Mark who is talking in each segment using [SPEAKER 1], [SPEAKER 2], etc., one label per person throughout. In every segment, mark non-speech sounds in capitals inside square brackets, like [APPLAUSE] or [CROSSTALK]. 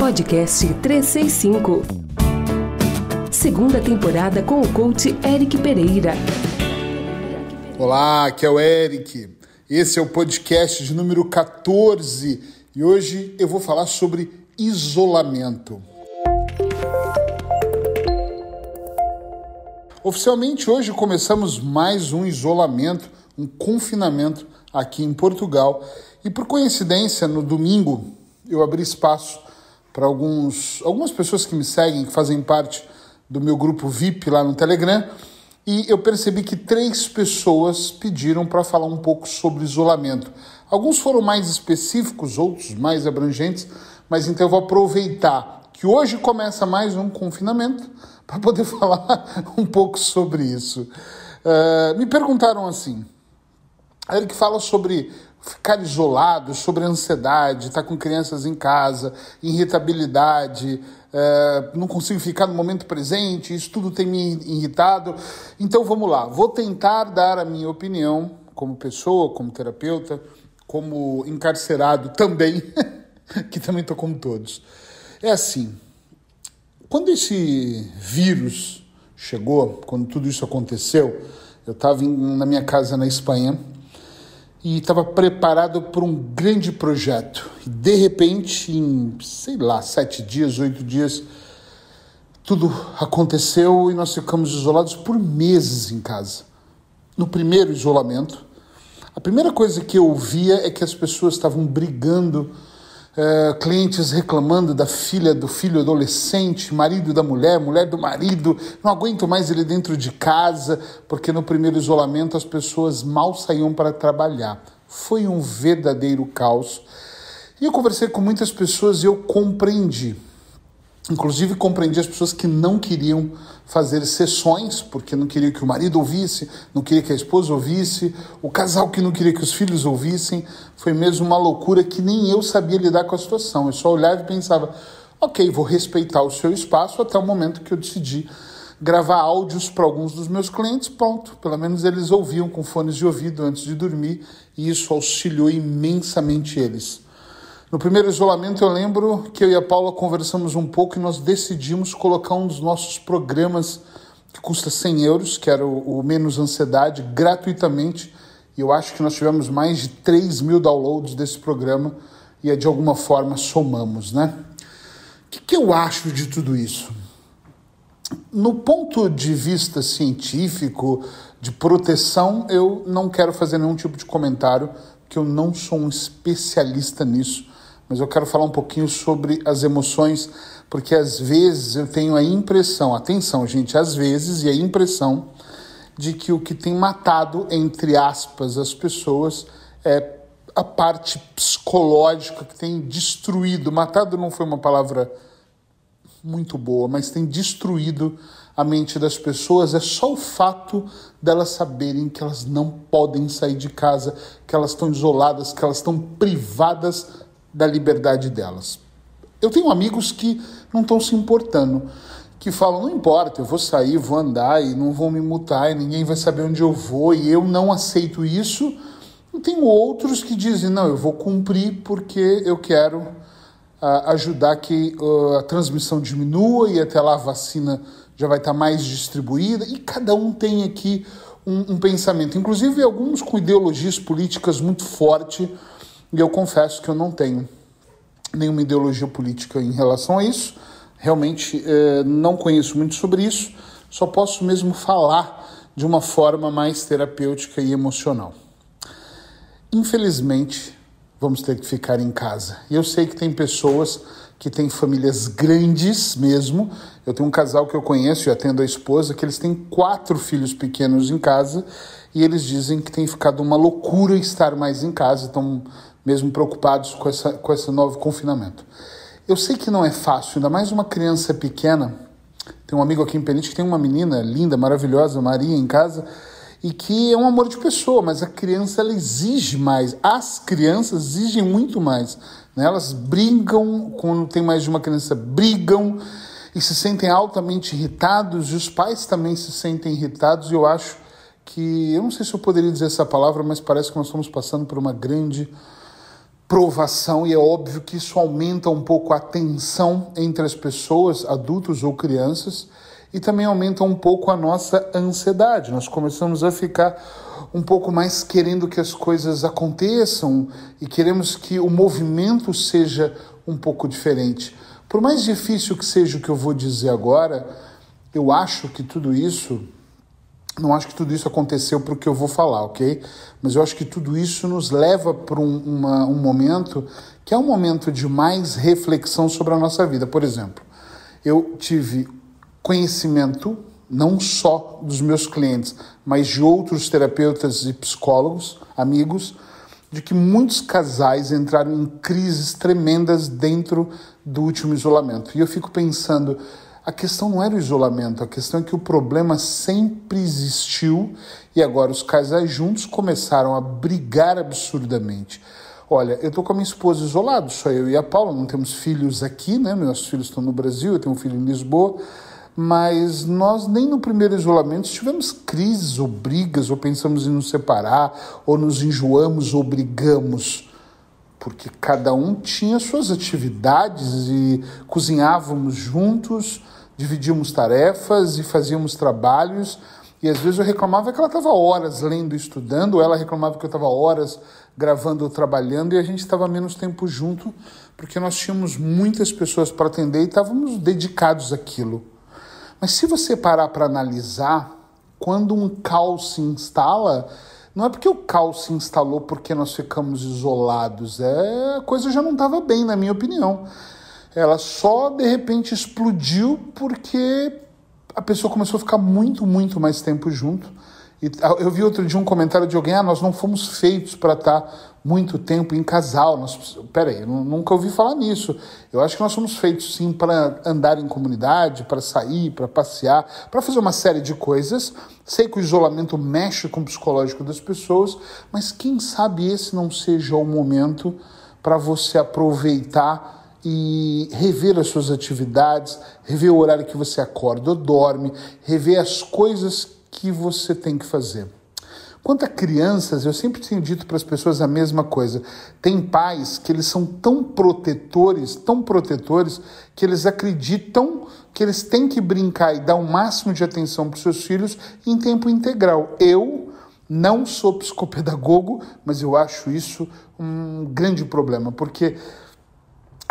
[SPEAKER 1] Podcast 365. Segunda temporada com o coach Eric Pereira.
[SPEAKER 2] Olá, aqui é o Eric. Esse é o podcast de número 14 e hoje eu vou falar sobre isolamento. Oficialmente hoje começamos mais um isolamento, um confinamento aqui em Portugal. E por coincidência, no domingo eu abri espaço para alguns, algumas pessoas que me seguem, que fazem parte do meu grupo VIP lá no Telegram, e eu percebi que três pessoas pediram para falar um pouco sobre isolamento. Alguns foram mais específicos, outros mais abrangentes, mas então eu vou aproveitar que hoje começa mais um confinamento [LAUGHS] para poder [LAUGHS] falar um pouco sobre isso. Uh, me perguntaram assim, Eric fala sobre ficar isolado, sobre ansiedade, estar tá com crianças em casa, irritabilidade, é, não consigo ficar no momento presente, isso tudo tem me irritado. Então vamos lá, vou tentar dar a minha opinião como pessoa, como terapeuta, como encarcerado também, [LAUGHS] que também estou como todos. É assim, quando esse vírus chegou, quando tudo isso aconteceu, eu estava na minha casa na Espanha e estava preparado para um grande projeto. E de repente, em sei lá, sete dias, oito dias, tudo aconteceu e nós ficamos isolados por meses em casa. No primeiro isolamento, a primeira coisa que eu via é que as pessoas estavam brigando é, clientes reclamando da filha, do filho adolescente, marido da mulher, mulher do marido, não aguento mais ele dentro de casa, porque no primeiro isolamento as pessoas mal saíam para trabalhar. Foi um verdadeiro caos. E eu conversei com muitas pessoas e eu compreendi. Inclusive compreendi as pessoas que não queriam fazer sessões, porque não queria que o marido ouvisse, não queria que a esposa ouvisse, o casal que não queria que os filhos ouvissem. Foi mesmo uma loucura que nem eu sabia lidar com a situação. Eu só olhava e pensava, ok, vou respeitar o seu espaço até o momento que eu decidi gravar áudios para alguns dos meus clientes, pronto. Pelo menos eles ouviam com fones de ouvido antes de dormir e isso auxiliou imensamente eles. No primeiro isolamento, eu lembro que eu e a Paula conversamos um pouco e nós decidimos colocar um dos nossos programas que custa 100 euros, que era o, Menos Ansiedade, gratuitamente. E eu acho que nós tivemos mais de 3 mil downloads desse programa e de alguma forma somamos, né? O que, que eu acho de tudo isso? No ponto de vista científico, de proteção, eu não quero fazer nenhum tipo de comentário, porque eu não sou um especialista nisso mas eu quero falar um pouquinho sobre as emoções, porque às vezes eu tenho a impressão, atenção, gente, às vezes, e a impressão de que o que tem matado, entre aspas, as pessoas é a parte psicológica que tem destruído. Matado não foi uma palavra muito boa, mas tem destruído a mente das pessoas é só o fato delas saberem que elas não podem sair de casa, que elas estão isoladas, que elas estão privadas da liberdade delas. Eu tenho amigos que não estão se importando, que falam: não importa, eu vou sair, vou andar e não vão me mutar e ninguém vai saber onde eu vou e eu não aceito isso. E tenho outros que dizem: não, eu vou cumprir porque eu quero uh, ajudar que uh, a transmissão diminua e até lá a vacina já vai estar mais distribuída. E cada um tem aqui um, um pensamento, inclusive alguns com ideologias políticas muito fortes e eu confesso que eu não tenho nenhuma ideologia política em relação a isso. Realmente eh, não conheço muito sobre isso, só posso mesmo falar de uma forma mais terapêutica e emocional. Infelizmente, vamos ter que ficar em casa. E eu sei que tem pessoas que têm famílias grandes mesmo. Eu tenho um casal que eu conheço e atendo a esposa, que eles têm quatro filhos pequenos em casa e eles dizem que tem ficado uma loucura estar mais em casa, estão mesmo preocupados com, essa, com esse novo confinamento. Eu sei que não é fácil, ainda mais uma criança pequena. Tem um amigo aqui em Penite que tem uma menina linda, maravilhosa, Maria, em casa, e que é um amor de pessoa, mas a criança ela exige mais. As crianças exigem muito mais. Né? Elas brigam, quando tem mais de uma criança, brigam e se sentem altamente irritados, e os pais também se sentem irritados, e eu acho que, eu não sei se eu poderia dizer essa palavra, mas parece que nós estamos passando por uma grande provação e é óbvio que isso aumenta um pouco a tensão entre as pessoas, adultos ou crianças, e também aumenta um pouco a nossa ansiedade. Nós começamos a ficar um pouco mais querendo que as coisas aconteçam e queremos que o movimento seja um pouco diferente. Por mais difícil que seja o que eu vou dizer agora, eu acho que tudo isso não acho que tudo isso aconteceu para o que eu vou falar, ok? Mas eu acho que tudo isso nos leva para um, um momento que é um momento de mais reflexão sobre a nossa vida. Por exemplo, eu tive conhecimento não só dos meus clientes, mas de outros terapeutas e psicólogos, amigos, de que muitos casais entraram em crises tremendas dentro do último isolamento. E eu fico pensando, a questão não era o isolamento, a questão é que o problema sempre existiu e agora os casais juntos começaram a brigar absurdamente. Olha, eu tô com a minha esposa isolado, só eu e a Paula, não temos filhos aqui, né? Meus filhos estão no Brasil, eu tenho um filho em Lisboa, mas nós nem no primeiro isolamento tivemos crises ou brigas, ou pensamos em nos separar, ou nos enjoamos ou brigamos porque cada um tinha suas atividades e cozinhávamos juntos, dividíamos tarefas e fazíamos trabalhos. E às vezes eu reclamava que ela estava horas lendo estudando, ou ela reclamava que eu estava horas gravando ou trabalhando, e a gente estava menos tempo junto, porque nós tínhamos muitas pessoas para atender e estávamos dedicados àquilo. Mas se você parar para analisar, quando um caos se instala, não é porque o caos se instalou porque nós ficamos isolados, é a coisa já não estava bem, na minha opinião. Ela só de repente explodiu porque a pessoa começou a ficar muito, muito mais tempo junto. E eu vi outro dia um comentário de alguém: ah, nós não fomos feitos para estar tá muito tempo em casal. Nós, peraí, eu nunca ouvi falar nisso. Eu acho que nós somos feitos sim para andar em comunidade, para sair, para passear, para fazer uma série de coisas. Sei que o isolamento mexe com o psicológico das pessoas, mas quem sabe esse não seja o momento para você aproveitar e rever as suas atividades, rever o horário que você acorda ou dorme, rever as coisas que você tem que fazer. Quanto a crianças, eu sempre tenho dito para as pessoas a mesma coisa. Tem pais que eles são tão protetores, tão protetores, que eles acreditam que eles têm que brincar e dar o máximo de atenção para os seus filhos em tempo integral. Eu não sou psicopedagogo, mas eu acho isso um grande problema, porque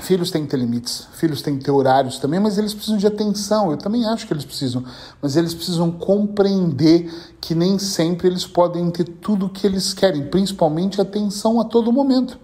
[SPEAKER 2] Filhos têm que ter limites, filhos têm que ter horários também, mas eles precisam de atenção. Eu também acho que eles precisam, mas eles precisam compreender que nem sempre eles podem ter tudo o que eles querem, principalmente atenção a todo momento.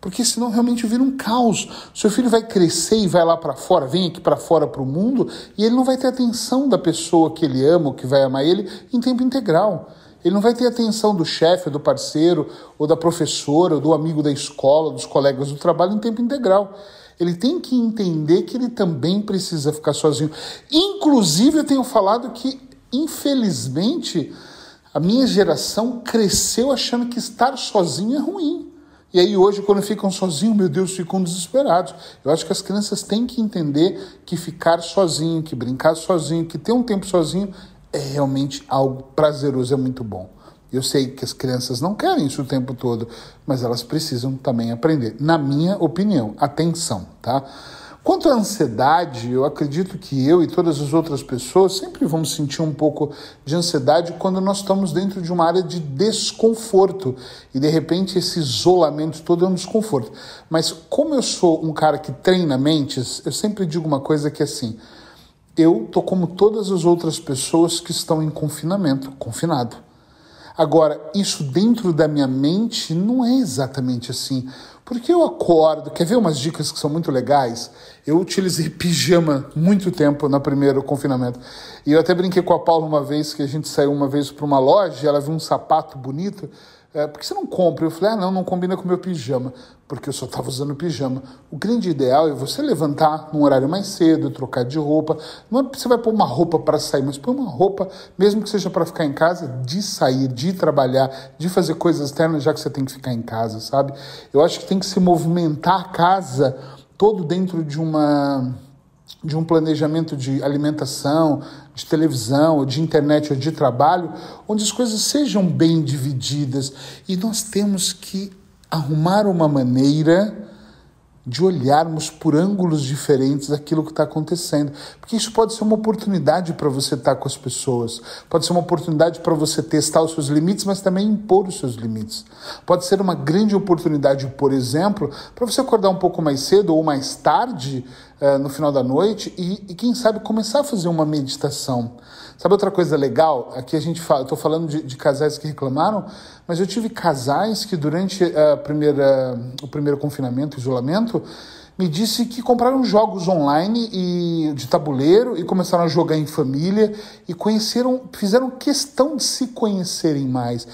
[SPEAKER 2] Porque senão realmente vira um caos. Seu filho vai crescer e vai lá para fora, vem aqui para fora para o mundo, e ele não vai ter atenção da pessoa que ele ama ou que vai amar ele em tempo integral. Ele não vai ter atenção do chefe, do parceiro, ou da professora, ou do amigo da escola, dos colegas do trabalho em tempo integral. Ele tem que entender que ele também precisa ficar sozinho. Inclusive, eu tenho falado que, infelizmente, a minha geração cresceu achando que estar sozinho é ruim. E aí hoje, quando ficam sozinhos, meu Deus, ficam desesperados. Eu acho que as crianças têm que entender que ficar sozinho, que brincar sozinho, que ter um tempo sozinho é realmente algo prazeroso, é muito bom. Eu sei que as crianças não querem isso o tempo todo, mas elas precisam também aprender. Na minha opinião, atenção, tá? Quanto à ansiedade, eu acredito que eu e todas as outras pessoas sempre vamos sentir um pouco de ansiedade quando nós estamos dentro de uma área de desconforto e de repente esse isolamento todo é um desconforto. Mas como eu sou um cara que treina mentes, eu sempre digo uma coisa que é assim: eu tô como todas as outras pessoas que estão em confinamento, confinado. Agora, isso dentro da minha mente não é exatamente assim. Porque eu acordo, quer ver umas dicas que são muito legais? Eu utilizei [LAUGHS] pijama muito tempo no primeiro confinamento. E eu até brinquei com a Paula uma vez, que a gente saiu uma vez para uma loja e ela viu um sapato bonito é, por que você não compra? Eu falei, ah, não, não combina com o meu pijama, porque eu só estava usando pijama. O grande ideal é você levantar num horário mais cedo, trocar de roupa. Não é você vai pôr uma roupa para sair, mas pôr uma roupa, mesmo que seja para ficar em casa, de sair, de trabalhar, de fazer coisas externas, já que você tem que ficar em casa, sabe? Eu acho que tem que se movimentar a casa todo dentro de uma de um planejamento de alimentação, de televisão, de internet ou de trabalho, onde as coisas sejam bem divididas. E nós temos que arrumar uma maneira de olharmos por ângulos diferentes aquilo que está acontecendo. Porque isso pode ser uma oportunidade para você estar tá com as pessoas, pode ser uma oportunidade para você testar os seus limites, mas também impor os seus limites. Pode ser uma grande oportunidade, por exemplo, para você acordar um pouco mais cedo ou mais tarde uh, no final da noite e, e, quem sabe, começar a fazer uma meditação. Sabe outra coisa legal? Aqui a gente fala, estou falando de, de, casais que reclamaram, mas eu tive casais que durante a primeira, o primeiro confinamento, isolamento, me disse que compraram jogos online e de tabuleiro e começaram a jogar em família e conheceram, fizeram questão de se conhecerem mais.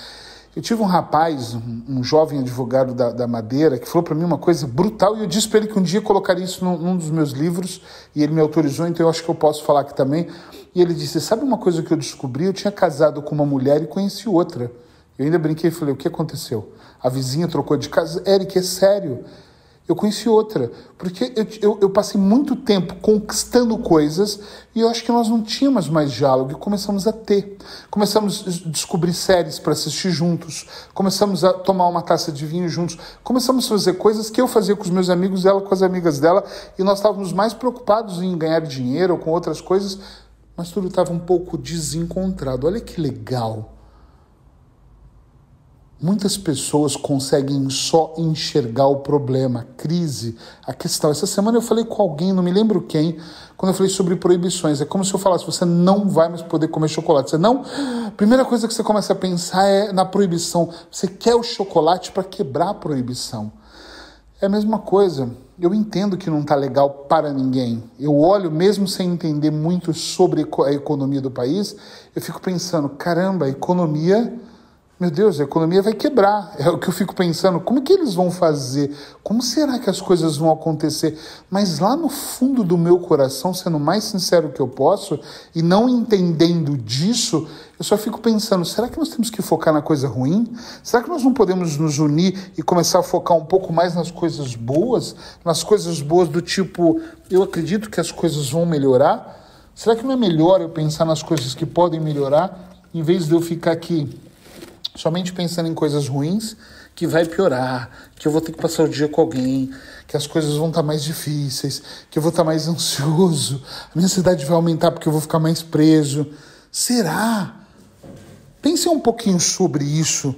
[SPEAKER 2] Eu tive um rapaz, um, um jovem advogado da, da Madeira, que falou para mim uma coisa brutal e eu disse para ele que um dia colocaria isso num, num, dos meus livros e ele me autorizou, então eu acho que eu posso falar aqui também. E ele disse: Sabe uma coisa que eu descobri? Eu tinha casado com uma mulher e conheci outra. Eu ainda brinquei e falei: O que aconteceu? A vizinha trocou de casa. Eric, é sério eu conheci outra. Porque eu, eu, eu, passei muito tempo conquistando coisas e eu acho que nós não tínhamos mais diálogo e começamos a ter. Começamos a descobrir séries para assistir juntos, começamos a tomar uma taça de vinho juntos, começamos a fazer coisas que eu fazia com os meus amigos, ela com as amigas dela, e nós estávamos mais preocupados em ganhar dinheiro ou com outras coisas, mas tudo estava um pouco desencontrado. Olha que legal. Muitas pessoas conseguem só enxergar o problema, a crise, a questão. Essa semana eu falei com alguém, não me lembro quem, quando eu falei sobre proibições. É como se eu falasse: você não vai mais poder comer chocolate. Você não. Primeira coisa que você começa a pensar é na proibição. Você quer o chocolate para quebrar a proibição. É a mesma coisa. Eu entendo que não está legal para ninguém. Eu olho, mesmo sem entender muito sobre a economia do país, eu fico pensando: caramba, a economia meu Deus, a economia vai quebrar. É o que eu fico pensando. Como que eles vão fazer? Como será que as coisas vão acontecer? Mas lá no fundo do meu coração, sendo o mais sincero que eu posso, e não entendendo disso, eu só fico pensando: será que nós temos que focar na coisa ruim? Será que nós não podemos nos unir e começar a focar um pouco mais nas coisas boas? Nas coisas boas do tipo, eu acredito que as coisas vão melhorar? Será que não é melhor eu pensar nas coisas que podem melhorar, em vez de eu ficar aqui somente pensando em coisas ruins, que vai piorar, que eu vou ter que passar o dia com alguém, que as coisas vão estar mais difíceis, que eu vou estar mais [LAUGHS] ansioso, a minha ansiedade vai aumentar porque eu vou ficar mais preso. Será? Pense um pouquinho sobre isso.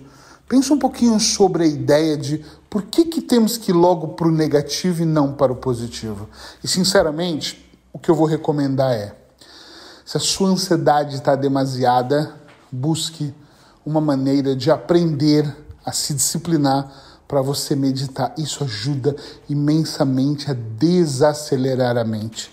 [SPEAKER 2] Pense um pouquinho sobre a ideia de por que, que temos que ir logo para o negativo e não para o positivo. E, sinceramente, o que eu vou recomendar é: se a sua ansiedade está demasiada, busque uma maneira de aprender a se disciplinar para você meditar. Isso ajuda imensamente a desacelerar a mente.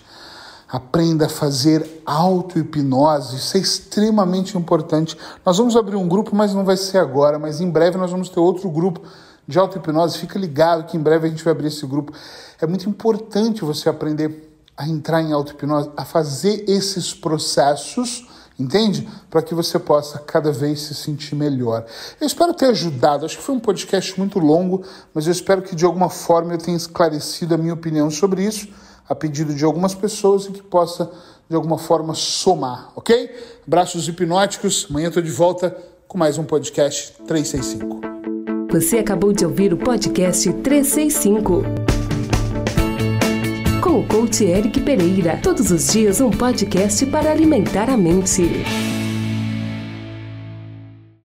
[SPEAKER 2] Aprenda a fazer auto-hipnose, isso é extremamente importante. Nós vamos abrir um grupo, mas não vai ser agora, mas em breve nós vamos ter outro grupo de auto-hipnose. Fica ligado que em breve a gente vai abrir esse grupo. É muito importante você aprender a entrar em auto-hipnose, a fazer esses processos Entende? Para que você possa cada vez se sentir melhor. Eu espero ter ajudado. Acho que foi um podcast muito longo, mas eu espero que de alguma forma eu tenha esclarecido a minha opinião sobre isso, a pedido de algumas pessoas e que possa de alguma forma somar, ok? Abraços hipnóticos. Amanhã estou de volta com mais um podcast 365.
[SPEAKER 1] Você acabou de ouvir o podcast 365 com o coach Eric Pereira. Todos os dias um podcast para alimentar a mente.